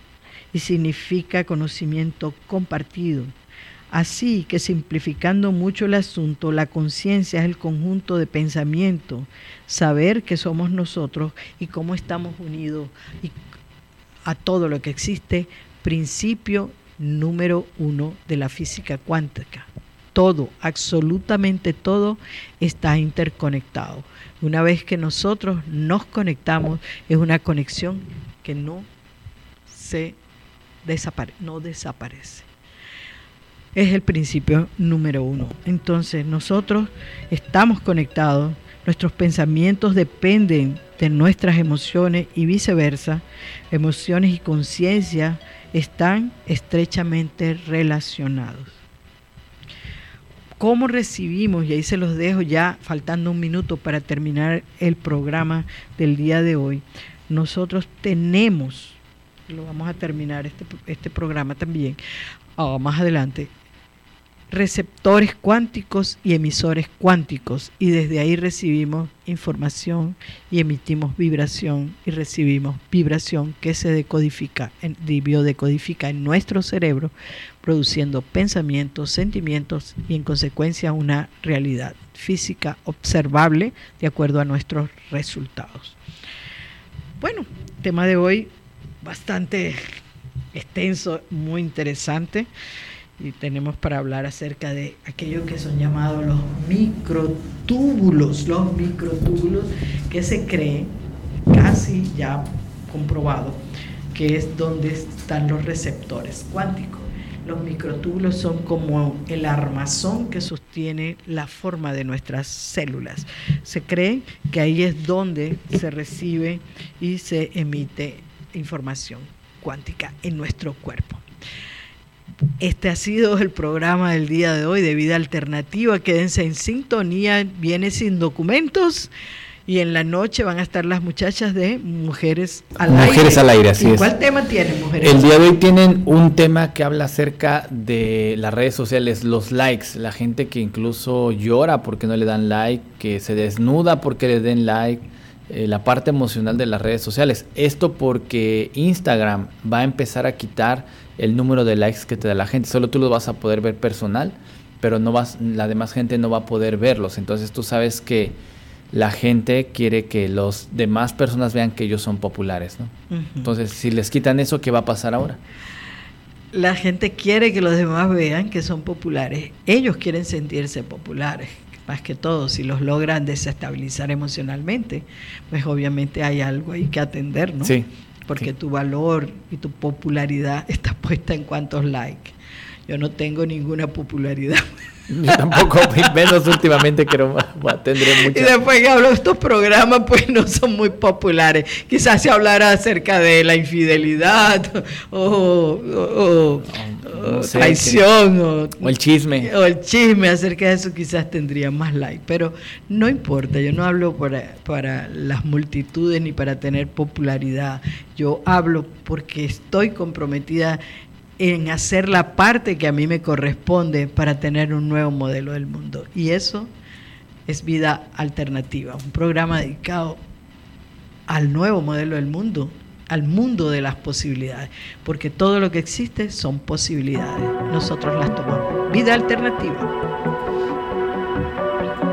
y significa conocimiento compartido. Así que simplificando mucho el asunto, la conciencia es el conjunto de pensamiento, saber que somos nosotros y cómo estamos unidos a todo lo que existe, principio número uno de la física cuántica. Todo, absolutamente todo está interconectado. Una vez que nosotros nos conectamos, es una conexión que no se no desaparece. Es el principio número uno. Entonces nosotros estamos conectados, nuestros pensamientos dependen de nuestras emociones y viceversa. Emociones y conciencia están estrechamente relacionados. ¿Cómo recibimos? Y ahí se los dejo ya faltando un minuto para terminar el programa del día de hoy. Nosotros tenemos lo vamos a terminar este, este programa también, ah, más adelante, receptores cuánticos y emisores cuánticos y desde ahí recibimos información y emitimos vibración y recibimos vibración que se decodifica, biodecodifica en nuestro cerebro produciendo pensamientos, sentimientos y en consecuencia una realidad física observable de acuerdo a nuestros resultados. Bueno, tema de hoy bastante extenso, muy interesante. Y tenemos para hablar acerca de aquellos que son llamados los microtúbulos, los microtúbulos que se creen, casi ya comprobado, que es donde están los receptores cuánticos. Los microtúbulos son como el armazón que sostiene la forma de nuestras células. Se cree que ahí es donde se recibe y se emite información cuántica en nuestro cuerpo. Este ha sido el programa del día de hoy de Vida Alternativa. Quédense en sintonía, viene sin documentos. Y en la noche van a estar las muchachas de Mujeres al Aire. Mujeres al Aire, así es. ¿Cuál tema tienen, Mujeres? El día de hoy tienen un tema que habla acerca de las redes sociales, los likes. La gente que incluso llora porque no le dan like, que se desnuda porque le den like eh, la parte emocional de las redes sociales. Esto porque Instagram va a empezar a quitar el número de likes que te da la gente. Solo tú los vas a poder ver personal, pero no vas, la demás gente no va a poder verlos. Entonces tú sabes que la gente quiere que los demás personas vean que ellos son populares. Entonces, si les quitan eso, ¿qué va a pasar ahora? La gente quiere que los demás vean que son populares. Ellos quieren sentirse populares más que todo, si los logran desestabilizar emocionalmente, pues obviamente hay algo ahí que atender, ¿no? Sí. Porque tu valor y tu popularidad está puesta en cuántos likes. Yo no tengo ninguna popularidad. Yo tampoco, menos últimamente que tendré mucho. Y después que hablo de estos programas, pues no son muy populares. Quizás se hablara acerca de la infidelidad o, traición o, el chisme. O el chisme acerca de eso quizás tendría más like. Pero no importa, yo no hablo para, para las multitudes ni para tener popularidad. Yo hablo porque estoy comprometida en hacer la parte que a mí me corresponde para tener un nuevo modelo del mundo. Y eso es vida alternativa, un programa dedicado al nuevo modelo del mundo, al mundo de las posibilidades, porque todo lo que existe son posibilidades. Nosotros las tomamos. Vida alternativa.